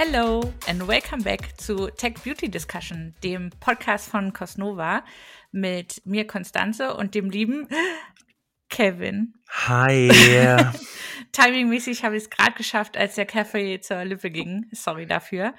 Hello and welcome back zu Tech Beauty Discussion, dem Podcast von Cosnova mit mir Konstanze und dem lieben Kevin. Hi. Timingmäßig habe ich es gerade geschafft, als der Kaffee zur Lippe ging. Sorry dafür.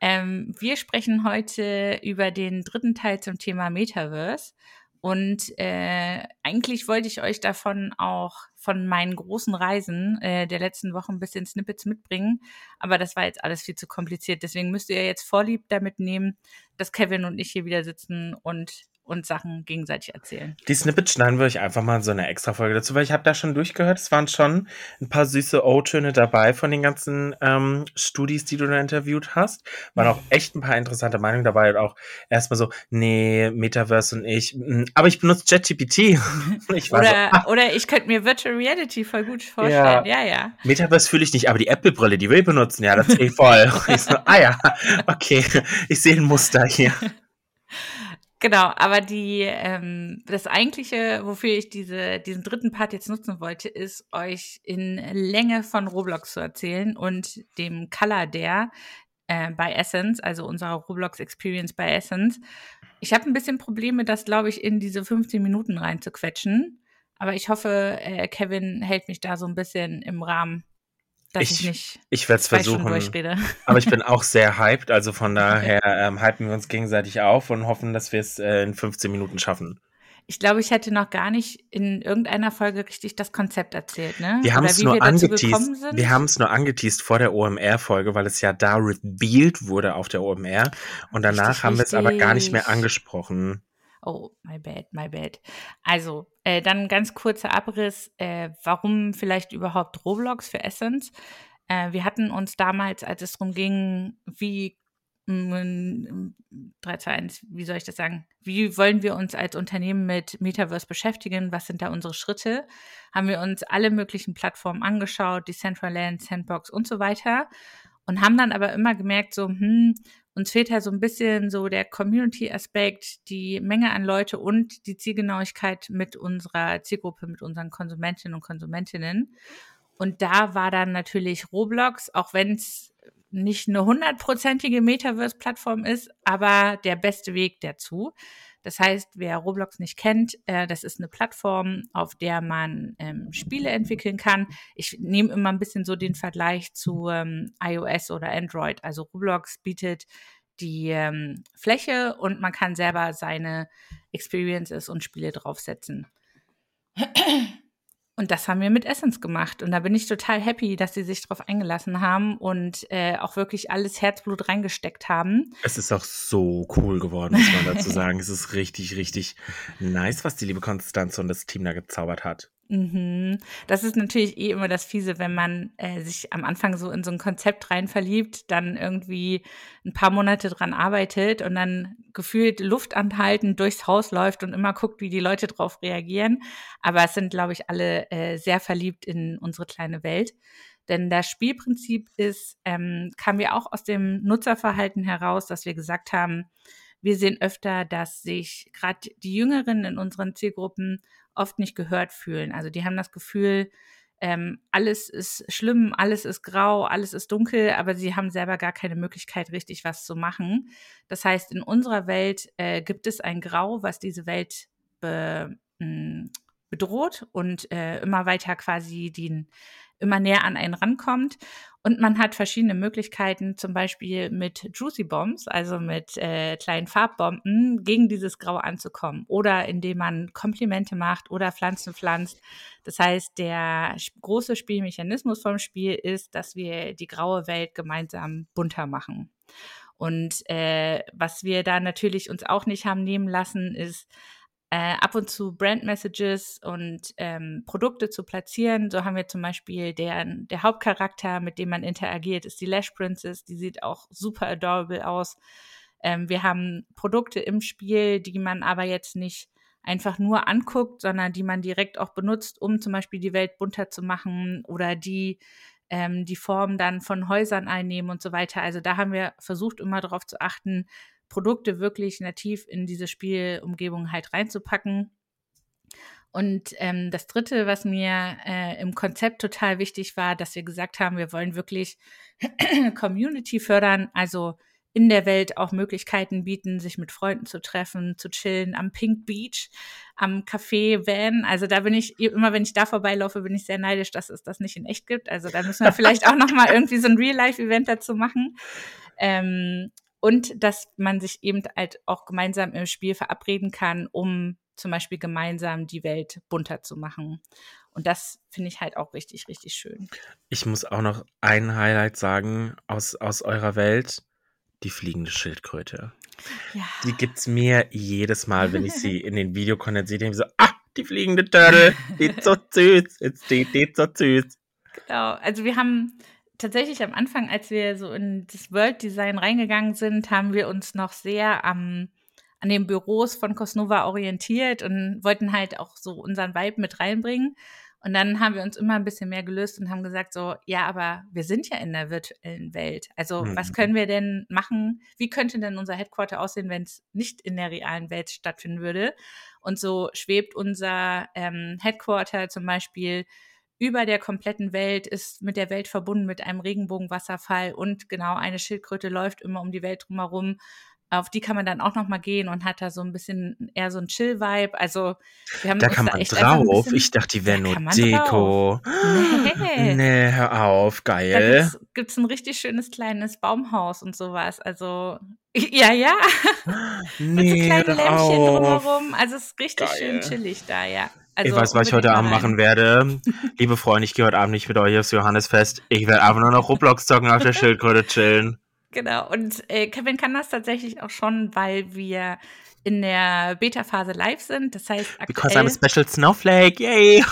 Ähm, wir sprechen heute über den dritten Teil zum Thema Metaverse. Und äh, eigentlich wollte ich euch davon auch von meinen großen Reisen äh, der letzten Wochen ein bisschen Snippets mitbringen. Aber das war jetzt alles viel zu kompliziert. Deswegen müsst ihr jetzt Vorlieb damit nehmen, dass Kevin und ich hier wieder sitzen und und Sachen gegenseitig erzählen. Die Snippets schneiden wir euch einfach mal in so eine extra Folge dazu, weil ich habe da schon durchgehört. Es waren schon ein paar süße O-Töne dabei von den ganzen ähm, Studis, die du da interviewt hast. Waren auch echt ein paar interessante Meinungen dabei. Und auch erstmal so, nee, Metaverse und ich. Mm, aber ich benutze ChatGPT. oder, so, ah. oder ich könnte mir Virtual Reality voll gut vorstellen. Ja, ja. ja. Metaverse fühle ich nicht, aber die Apple-Brille, die wir benutzen, ja, das sehe ich voll. ich so, ah ja, okay, ich sehe ein Muster hier. Genau, aber die ähm, das eigentliche, wofür ich diese diesen dritten Part jetzt nutzen wollte, ist euch in Länge von Roblox zu erzählen und dem Color der äh, bei Essence, also unserer Roblox Experience bei Essence. Ich habe ein bisschen Probleme, das glaube ich in diese 15 Minuten reinzuquetschen, aber ich hoffe, äh, Kevin hält mich da so ein bisschen im Rahmen dass ich, ich nicht. Ich werde es versuchen. Aber ich bin auch sehr hyped, also von daher ähm, hypen wir uns gegenseitig auf und hoffen, dass wir es äh, in 15 Minuten schaffen. Ich glaube, ich hätte noch gar nicht in irgendeiner Folge richtig das Konzept erzählt, ne? Wir haben es nur angeteased. Wir haben es nur angeteased vor der OMR-Folge, weil es ja da revealed wurde auf der OMR. Und danach richtig, haben wir es aber gar nicht mehr angesprochen. Oh, my bad, my bad. Also, äh, dann ganz kurzer Abriss, äh, warum vielleicht überhaupt Roblox für Essence? Äh, wir hatten uns damals, als es darum ging, wie 3, 2, 1, wie soll ich das sagen? Wie wollen wir uns als Unternehmen mit Metaverse beschäftigen? Was sind da unsere Schritte? Haben wir uns alle möglichen Plattformen angeschaut, Decentraland, Sandbox und so weiter und haben dann aber immer gemerkt, so, hm, uns fehlt halt so ein bisschen so der Community-Aspekt, die Menge an Leute und die Zielgenauigkeit mit unserer Zielgruppe, mit unseren Konsumentinnen und Konsumentinnen. Und da war dann natürlich Roblox, auch wenn es nicht eine hundertprozentige Metaverse-Plattform ist, aber der beste Weg dazu. Das heißt, wer Roblox nicht kennt, äh, das ist eine Plattform, auf der man ähm, Spiele entwickeln kann. Ich nehme immer ein bisschen so den Vergleich zu ähm, iOS oder Android. Also Roblox bietet die ähm, Fläche und man kann selber seine Experiences und Spiele draufsetzen. Und das haben wir mit Essence gemacht. Und da bin ich total happy, dass sie sich darauf eingelassen haben und äh, auch wirklich alles Herzblut reingesteckt haben. Es ist auch so cool geworden, muss man dazu sagen. es ist richtig, richtig nice, was die liebe Konstanze und das Team da gezaubert hat. Mhm. Das ist natürlich eh immer das Fiese, wenn man äh, sich am Anfang so in so ein Konzept rein verliebt, dann irgendwie ein paar Monate dran arbeitet und dann gefühlt Luft anhalten durchs Haus läuft und immer guckt, wie die Leute drauf reagieren. Aber es sind, glaube ich, alle äh, sehr verliebt in unsere kleine Welt. Denn das Spielprinzip ist, ähm, kam ja auch aus dem Nutzerverhalten heraus, dass wir gesagt haben, wir sehen öfter, dass sich gerade die Jüngeren in unseren Zielgruppen oft nicht gehört fühlen. Also die haben das Gefühl, ähm, alles ist schlimm, alles ist grau, alles ist dunkel, aber sie haben selber gar keine Möglichkeit, richtig was zu machen. Das heißt, in unserer Welt äh, gibt es ein Grau, was diese Welt be, mh, hm, bedroht und äh, immer weiter quasi den immer näher an einen rankommt. Und man hat verschiedene Möglichkeiten, zum Beispiel mit Juicy Bombs, also mit äh, kleinen Farbbomben, gegen dieses Grau anzukommen. Oder indem man Komplimente macht oder Pflanzen pflanzt. Das heißt, der große Spielmechanismus vom Spiel ist, dass wir die graue Welt gemeinsam bunter machen. Und äh, was wir da natürlich uns auch nicht haben nehmen lassen, ist, äh, ab und zu Brand Messages und ähm, Produkte zu platzieren. So haben wir zum Beispiel der, der Hauptcharakter, mit dem man interagiert, ist die Lash Princess. Die sieht auch super adorable aus. Ähm, wir haben Produkte im Spiel, die man aber jetzt nicht einfach nur anguckt, sondern die man direkt auch benutzt, um zum Beispiel die Welt bunter zu machen oder die ähm, die Form dann von Häusern einnehmen und so weiter. Also da haben wir versucht, immer darauf zu achten, Produkte wirklich nativ in diese Spielumgebung halt reinzupacken. Und ähm, das Dritte, was mir äh, im Konzept total wichtig war, dass wir gesagt haben, wir wollen wirklich Community fördern, also in der Welt auch Möglichkeiten bieten, sich mit Freunden zu treffen, zu chillen am Pink Beach, am Café Van. Also da bin ich immer, wenn ich da vorbeilaufe, bin ich sehr neidisch, dass es das nicht in echt gibt. Also da müssen wir vielleicht auch noch mal irgendwie so ein Real-Life-Event dazu machen. Ähm, und dass man sich eben halt auch gemeinsam im Spiel verabreden kann, um zum Beispiel gemeinsam die Welt bunter zu machen. Und das finde ich halt auch richtig, richtig schön. Ich muss auch noch ein Highlight sagen aus, aus eurer Welt die fliegende Schildkröte. Ja. Die gibt's mir jedes Mal, wenn ich sie in den Videocontent sehe, denke ich so, ah, die fliegende Turtle, die ist so süß, jetzt die, die ist so süß. Genau, also wir haben tatsächlich am Anfang, als wir so in das World Design reingegangen sind, haben wir uns noch sehr am an den Büros von Cosnova orientiert und wollten halt auch so unseren Vibe mit reinbringen. Und dann haben wir uns immer ein bisschen mehr gelöst und haben gesagt so, ja, aber wir sind ja in der virtuellen Welt. Also mhm. was können wir denn machen? Wie könnte denn unser Headquarter aussehen, wenn es nicht in der realen Welt stattfinden würde? Und so schwebt unser ähm, Headquarter zum Beispiel über der kompletten Welt, ist mit der Welt verbunden mit einem Regenbogenwasserfall und genau eine Schildkröte läuft immer um die Welt drumherum auf die kann man dann auch noch mal gehen und hat da so ein bisschen eher so ein Chill-Vibe. Also wir haben da kann man da drauf. Bisschen, ich dachte, die wäre nur Deko. Nee. nee, hör auf, geil. Da gibt es ein richtig schönes kleines Baumhaus und sowas. Also ja, ja. Nee, Mit so kleinen Lämpchen drumherum. Also es ist richtig geil. schön chillig da, ja. Also ich weiß, was ich heute Abend machen werde. Liebe Freunde, ich gehe heute Abend nicht mit euch aufs Johannesfest. Ich werde einfach nur noch Roblox zocken auf der Schildkröte chillen. Genau. Und äh, Kevin kann das tatsächlich auch schon, weil wir in der Beta-Phase live sind. Das heißt, aktuell, Because I'm a special snowflake, yay!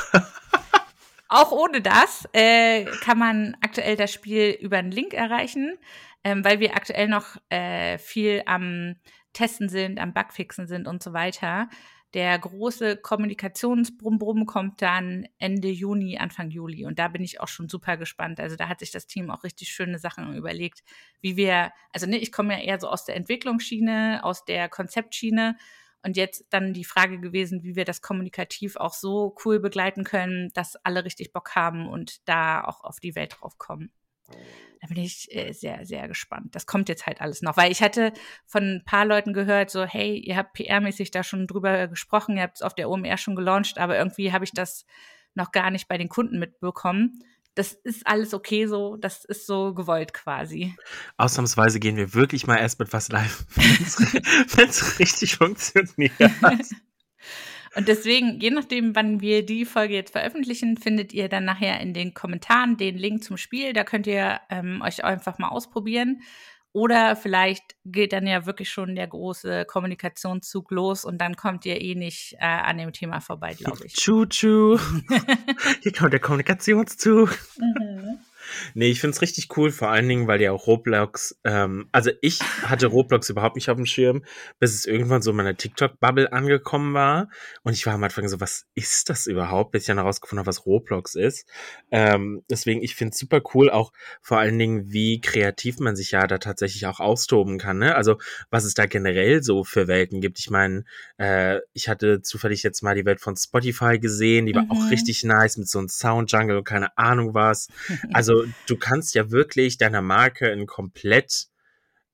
auch ohne das äh, kann man aktuell das Spiel über einen Link erreichen, ähm, weil wir aktuell noch äh, viel am Testen sind, am Bugfixen sind und so weiter. Der große Kommunikationsbrumbrum kommt dann Ende Juni, Anfang Juli. Und da bin ich auch schon super gespannt. Also da hat sich das Team auch richtig schöne Sachen überlegt, wie wir, also ne, ich komme ja eher so aus der Entwicklungsschiene, aus der Konzeptschiene. Und jetzt dann die Frage gewesen, wie wir das kommunikativ auch so cool begleiten können, dass alle richtig Bock haben und da auch auf die Welt drauf kommen. Da bin ich äh, sehr, sehr gespannt. Das kommt jetzt halt alles noch, weil ich hatte von ein paar Leuten gehört, so, hey, ihr habt PR-mäßig da schon drüber gesprochen, ihr habt es auf der OMR schon gelauncht, aber irgendwie habe ich das noch gar nicht bei den Kunden mitbekommen. Das ist alles okay so, das ist so gewollt quasi. Ausnahmsweise gehen wir wirklich mal erst mit was live, wenn es richtig funktioniert. Und deswegen, je nachdem, wann wir die Folge jetzt veröffentlichen, findet ihr dann nachher in den Kommentaren den Link zum Spiel. Da könnt ihr ähm, euch einfach mal ausprobieren. Oder vielleicht geht dann ja wirklich schon der große Kommunikationszug los und dann kommt ihr eh nicht äh, an dem Thema vorbei, glaube ich. Tschu-tschu. Hier kommt der Kommunikationszug. Mhm. Nee, ich finde es richtig cool, vor allen Dingen, weil ja auch Roblox, ähm, also ich hatte Roblox überhaupt nicht auf dem Schirm, bis es irgendwann so in meiner TikTok-Bubble angekommen war. Und ich war am Anfang so, was ist das überhaupt? Bis ich dann herausgefunden habe, was Roblox ist. Ähm, deswegen, ich finde es super cool, auch vor allen Dingen, wie kreativ man sich ja da tatsächlich auch austoben kann. Ne? Also, was es da generell so für Welten gibt. Ich meine, äh, ich hatte zufällig jetzt mal die Welt von Spotify gesehen, die war mhm. auch richtig nice mit so einem Sound-Jungle und keine Ahnung was. Also, du kannst ja wirklich deiner Marke ein komplett,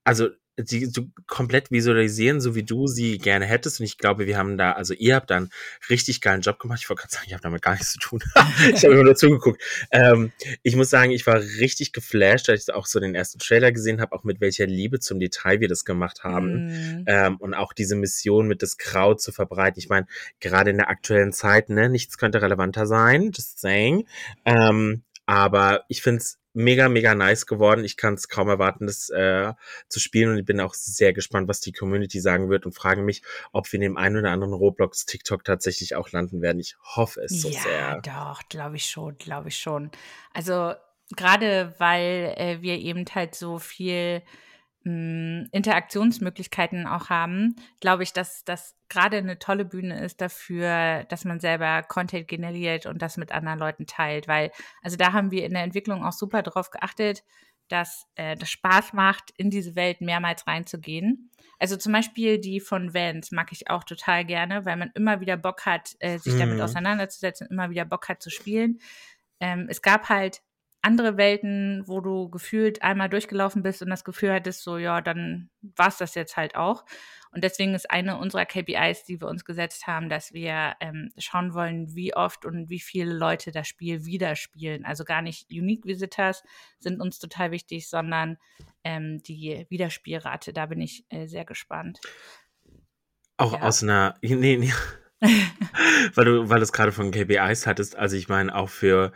also sie so komplett visualisieren, so wie du sie gerne hättest. Und ich glaube, wir haben da, also ihr habt da einen richtig geilen Job gemacht. Ich wollte gerade sagen, ich habe damit gar nichts zu tun. ich habe immer nur zugeguckt. Ähm, ich muss sagen, ich war richtig geflasht, als ich auch so den ersten Trailer gesehen habe, auch mit welcher Liebe zum Detail wir das gemacht haben. Mm. Ähm, und auch diese Mission mit das Kraut zu verbreiten. Ich meine, gerade in der aktuellen Zeit, ne, nichts könnte relevanter sein, just saying. Ähm, aber ich finde es mega, mega nice geworden. Ich kann es kaum erwarten, das äh, zu spielen und ich bin auch sehr gespannt, was die Community sagen wird und frage mich, ob wir in dem einen oder anderen Roblox TikTok tatsächlich auch landen werden. Ich hoffe es so ja, sehr. Ja, doch, glaube ich schon, glaube ich schon. Also gerade weil äh, wir eben halt so viel Interaktionsmöglichkeiten auch haben, glaube ich, dass das gerade eine tolle Bühne ist dafür, dass man selber Content generiert und das mit anderen Leuten teilt. Weil, also da haben wir in der Entwicklung auch super drauf geachtet, dass äh, das Spaß macht, in diese Welt mehrmals reinzugehen. Also zum Beispiel die von Vans mag ich auch total gerne, weil man immer wieder Bock hat, äh, sich mhm. damit auseinanderzusetzen, immer wieder Bock hat zu spielen. Ähm, es gab halt andere Welten, wo du gefühlt einmal durchgelaufen bist und das Gefühl hattest, so ja, dann war es das jetzt halt auch. Und deswegen ist eine unserer KPIs, die wir uns gesetzt haben, dass wir ähm, schauen wollen, wie oft und wie viele Leute das Spiel wieder spielen. Also gar nicht Unique Visitors sind uns total wichtig, sondern ähm, die Wiederspielrate. Da bin ich äh, sehr gespannt. Auch ja. aus einer, nee, nee. weil du, weil du es gerade von KPIs hattest, also ich meine auch für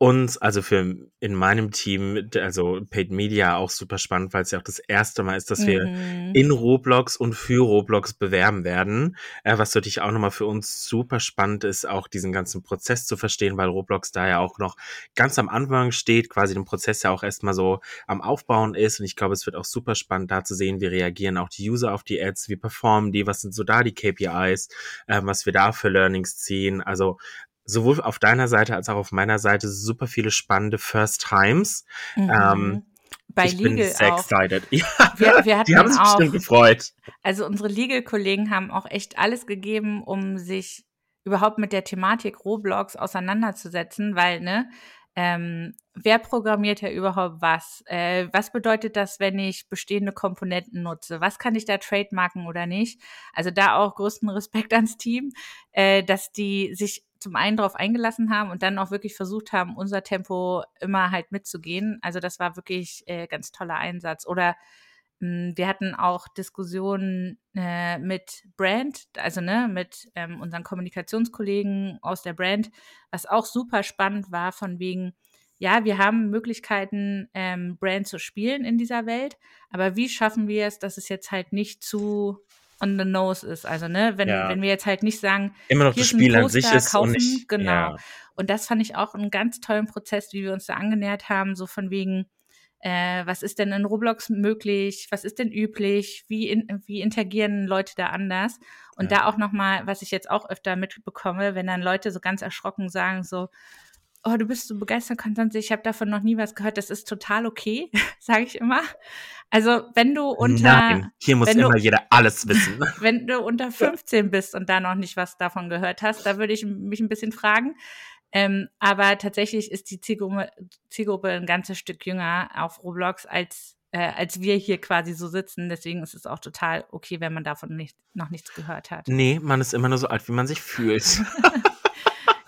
uns, also für in meinem Team, also Paid Media auch super spannend, weil es ja auch das erste Mal ist, dass wir mhm. in Roblox und für Roblox bewerben werden. Äh, was natürlich auch nochmal für uns super spannend ist, auch diesen ganzen Prozess zu verstehen, weil Roblox da ja auch noch ganz am Anfang steht, quasi den Prozess ja auch erstmal so am Aufbauen ist. Und ich glaube, es wird auch super spannend, da zu sehen, wie reagieren auch die User auf die Ads, wie performen die, was sind so da die KPIs, äh, was wir da für Learnings ziehen. Also sowohl auf deiner Seite als auch auf meiner Seite super viele spannende First Times. Mhm. Ähm, bei ich Legal bin sehr auch. excited. Ja, wir, wir die haben sich auch, bestimmt gefreut. Also unsere Legal-Kollegen haben auch echt alles gegeben, um sich überhaupt mit der Thematik Roblox auseinanderzusetzen, weil, ne, ähm, wer programmiert ja überhaupt was? Äh, was bedeutet das, wenn ich bestehende Komponenten nutze? Was kann ich da trademarken oder nicht? Also da auch größten Respekt ans Team, äh, dass die sich zum einen darauf eingelassen haben und dann auch wirklich versucht haben, unser Tempo immer halt mitzugehen. Also das war wirklich äh, ganz toller Einsatz. Oder mh, hm, wir hatten auch Diskussionen äh, mit Brand, also ne, mit ähm, unseren Kommunikationskollegen aus der Brand, was auch super spannend war, von wegen, ja, wir haben Möglichkeiten, ähm, Brand zu spielen in dieser Welt, aber wie schaffen wir es, dass es jetzt halt nicht zu on the nose ist. Also, ne, wenn, ja. wenn wir jetzt halt nicht sagen, immer noch das Spiel an sich ist kaufen, und nicht, genau. Ja. Und das fand ich auch einen ganz tollen Prozess, wie wir uns da angenähert haben, so von wegen, äh, was ist denn in Roblox möglich, was ist denn üblich, wie, in, wie interagieren Leute da anders. Und ja. da auch nochmal, was ich jetzt auch öfter mitbekomme, wenn dann Leute so ganz erschrocken sagen, so, oh, du bist so begeistert, Konstanze, ich habe davon noch nie was gehört, das ist total okay, sage ich immer. Also wenn du unter Nein, hier muss immer du, jeder alles wissen. wenn du unter 15 bist und da noch nicht was davon gehört hast, da würde ich mich ein bisschen fragen. Ähm, aber tatsächlich ist die Zielgruppe, Zielgruppe ein ganzes Stück jünger auf Roblox als äh, als wir hier quasi so sitzen. Deswegen ist es auch total okay, wenn man davon nicht, noch nichts gehört hat. Nee, man ist immer nur so alt, wie man sich fühlt.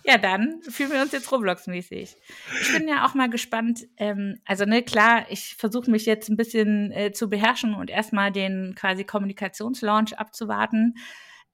Ja, dann fühlen wir uns jetzt Roblox-mäßig. Ich bin ja auch mal gespannt. Ähm, also, ne, klar, ich versuche mich jetzt ein bisschen äh, zu beherrschen und erstmal den quasi Kommunikationslaunch abzuwarten.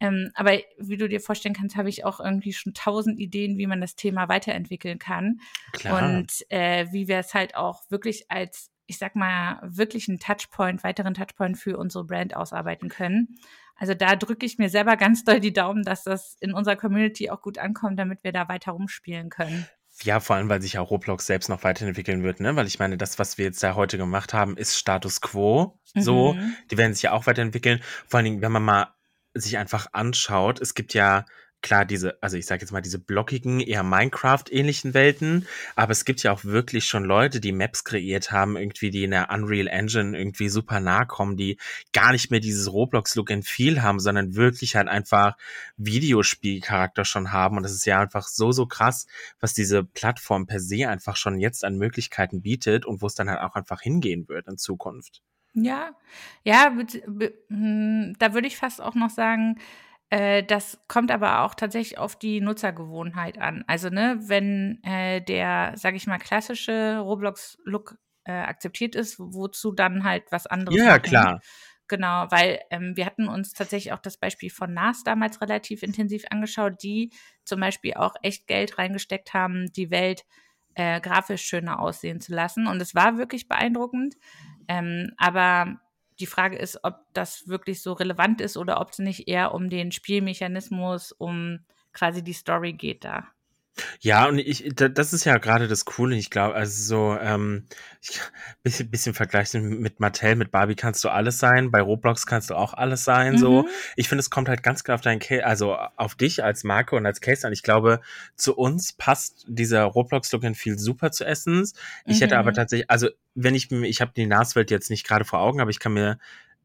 Ähm, aber wie du dir vorstellen kannst, habe ich auch irgendwie schon tausend Ideen, wie man das Thema weiterentwickeln kann. Klar. Und äh, wie wir es halt auch wirklich als, ich sag mal, wirklich einen Touchpoint, weiteren Touchpoint für unsere Brand ausarbeiten können. Also da drücke ich mir selber ganz doll die Daumen, dass das in unserer Community auch gut ankommt, damit wir da weiter rumspielen können. Ja, vor allem, weil sich auch Roblox selbst noch weiterentwickeln wird, ne? Weil ich meine, das, was wir jetzt da heute gemacht haben, ist Status quo. So, mhm. die werden sich ja auch weiterentwickeln. Vor allen Dingen, wenn man mal sich einfach anschaut, es gibt ja klar, diese, also ich sage jetzt mal, diese blockigen, eher Minecraft-ähnlichen Welten, aber es gibt ja auch wirklich schon Leute, die Maps kreiert haben, irgendwie, die in der Unreal Engine irgendwie super nah kommen, die gar nicht mehr dieses Roblox-Look and Feel haben, sondern wirklich halt einfach Videospielcharakter schon haben. Und das ist ja einfach so, so krass, was diese Plattform per se einfach schon jetzt an Möglichkeiten bietet und wo es dann halt auch einfach hingehen wird in Zukunft. Ja, ja, hm, da würde ich fast auch noch sagen, äh, das kommt aber auch tatsächlich auf die Nutzergewohnheit an. Also, ne, wenn äh, der, sag ich mal, klassische Roblox-Look äh, akzeptiert ist, wozu dann halt was anderes? Ja, machen? klar. Genau, weil ähm, wir hatten uns tatsächlich auch das Beispiel von NAS damals relativ intensiv angeschaut, die zum Beispiel auch echt Geld reingesteckt haben, die Welt äh, grafisch schöner aussehen zu lassen. Und es war wirklich beeindruckend. Ähm, aber die Frage ist, ob das wirklich so relevant ist oder ob es nicht eher um den Spielmechanismus, um quasi die Story geht da. Ja, und ich, das ist ja gerade das Coole. Ich glaube, also so, ähm, ich, bisschen, bisschen vergleichen mit Mattel, mit Barbie kannst du alles sein, bei Roblox kannst du auch alles sein. Mhm. So, ich finde, es kommt halt ganz klar auf dein Case, also auf dich als Marke und als Case an. Ich glaube, zu uns passt dieser Roblox-Look viel super zu Essens. Ich mhm. hätte aber tatsächlich, also wenn ich, ich habe die NAS-Welt jetzt nicht gerade vor Augen, aber ich kann mir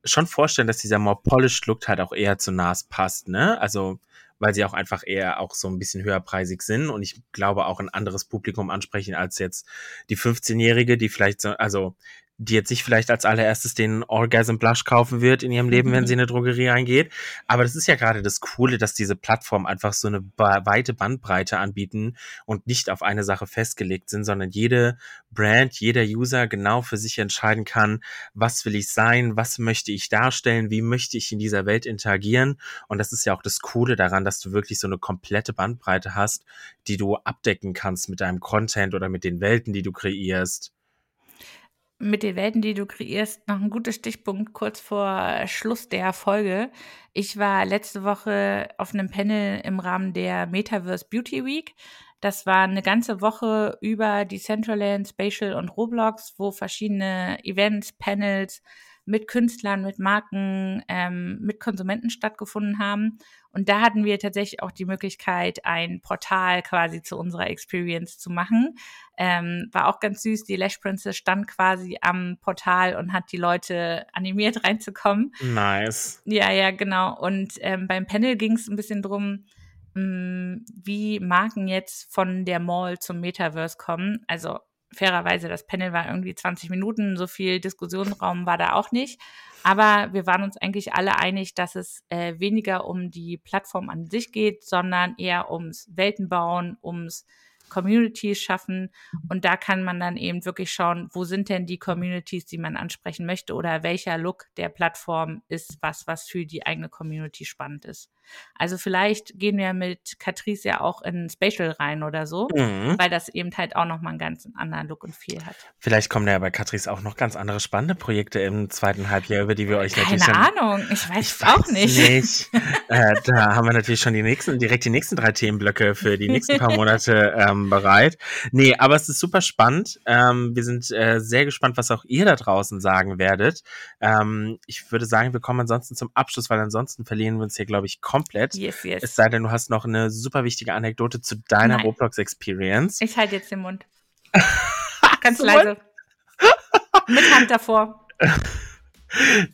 schon vorstellen, dass dieser more polished Look halt auch eher zu NAS passt, ne? Also weil sie auch einfach eher auch so ein bisschen höherpreisig sind und ich glaube auch ein anderes Publikum ansprechen als jetzt die 15-Jährige, die vielleicht so, also die jetzt nicht vielleicht als allererstes den Orgasm Blush kaufen wird in ihrem Leben, wenn sie in eine Drogerie reingeht. Aber das ist ja gerade das Coole, dass diese Plattformen einfach so eine weite Bandbreite anbieten und nicht auf eine Sache festgelegt sind, sondern jede Brand, jeder User genau für sich entscheiden kann, was will ich sein, was möchte ich darstellen, wie möchte ich in dieser Welt interagieren. Und das ist ja auch das Coole daran, dass du wirklich so eine komplette Bandbreite hast, die du abdecken kannst mit deinem Content oder mit den Welten, die du kreierst mit den Welten, die du kreierst, noch ein guter Stichpunkt kurz vor Schluss der Folge. Ich war letzte Woche auf einem Panel im Rahmen der Metaverse Beauty Week. Das war eine ganze Woche über Decentraland, Spatial und Roblox, wo verschiedene Events, Panels, mit Künstlern, mit Marken, ähm, mit Konsumenten stattgefunden haben. Und da hatten wir tatsächlich auch die Möglichkeit, ein Portal quasi zu unserer Experience zu machen. Ähm, war auch ganz süß. Die Lash Princess stand quasi am Portal und hat die Leute animiert reinzukommen. Nice. Ja, ja, genau. Und ähm, beim Panel ging es ein bisschen drum, mh, mm, wie Marken jetzt von der Mall zum Metaverse kommen. Also fairerweise, das Panel war irgendwie 20 Minuten, so viel Diskussionsraum war da auch nicht. Aber wir waren uns eigentlich alle einig, dass es äh, weniger um die Plattform an sich geht, sondern eher ums Weltenbauen, ums Communities schaffen. Und da kann man dann eben wirklich schauen, wo sind denn die Communities, die man ansprechen möchte oder welcher Look der Plattform ist was, was für die eigene Community spannend ist. Also vielleicht gehen wir mit Catrice ja auch in Spatial rein oder so, mhm. weil das eben halt auch nochmal einen ganz anderen Look und Feel hat. Vielleicht kommen ja bei Catrice auch noch ganz andere spannende Projekte im zweiten Halbjahr, über die wir euch Keine natürlich. Keine Ahnung, ich weiß es auch nicht. nicht. äh, da haben wir natürlich schon die nächsten, direkt die nächsten drei Themenblöcke für die nächsten paar Monate ähm, bereit. Nee, aber es ist super spannend. Ähm, wir sind äh, sehr gespannt, was auch ihr da draußen sagen werdet. Ähm, ich würde sagen, wir kommen ansonsten zum Abschluss, weil ansonsten verlieren wir uns hier, glaube ich, komplett. Yes, yes. Es sei denn, du hast noch eine super wichtige Anekdote zu deiner Roblox-Experience. Ich halte jetzt den Mund. Ganz leise. Mit Hand davor.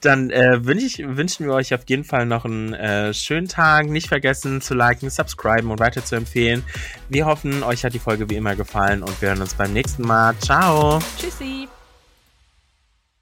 Dann äh, wünsch ich, wünschen wir euch auf jeden Fall noch einen äh, schönen Tag. Nicht vergessen zu liken, subscriben und weiter zu empfehlen. Wir hoffen, euch hat die Folge wie immer gefallen und wir hören uns beim nächsten Mal. Ciao. Tschüssi.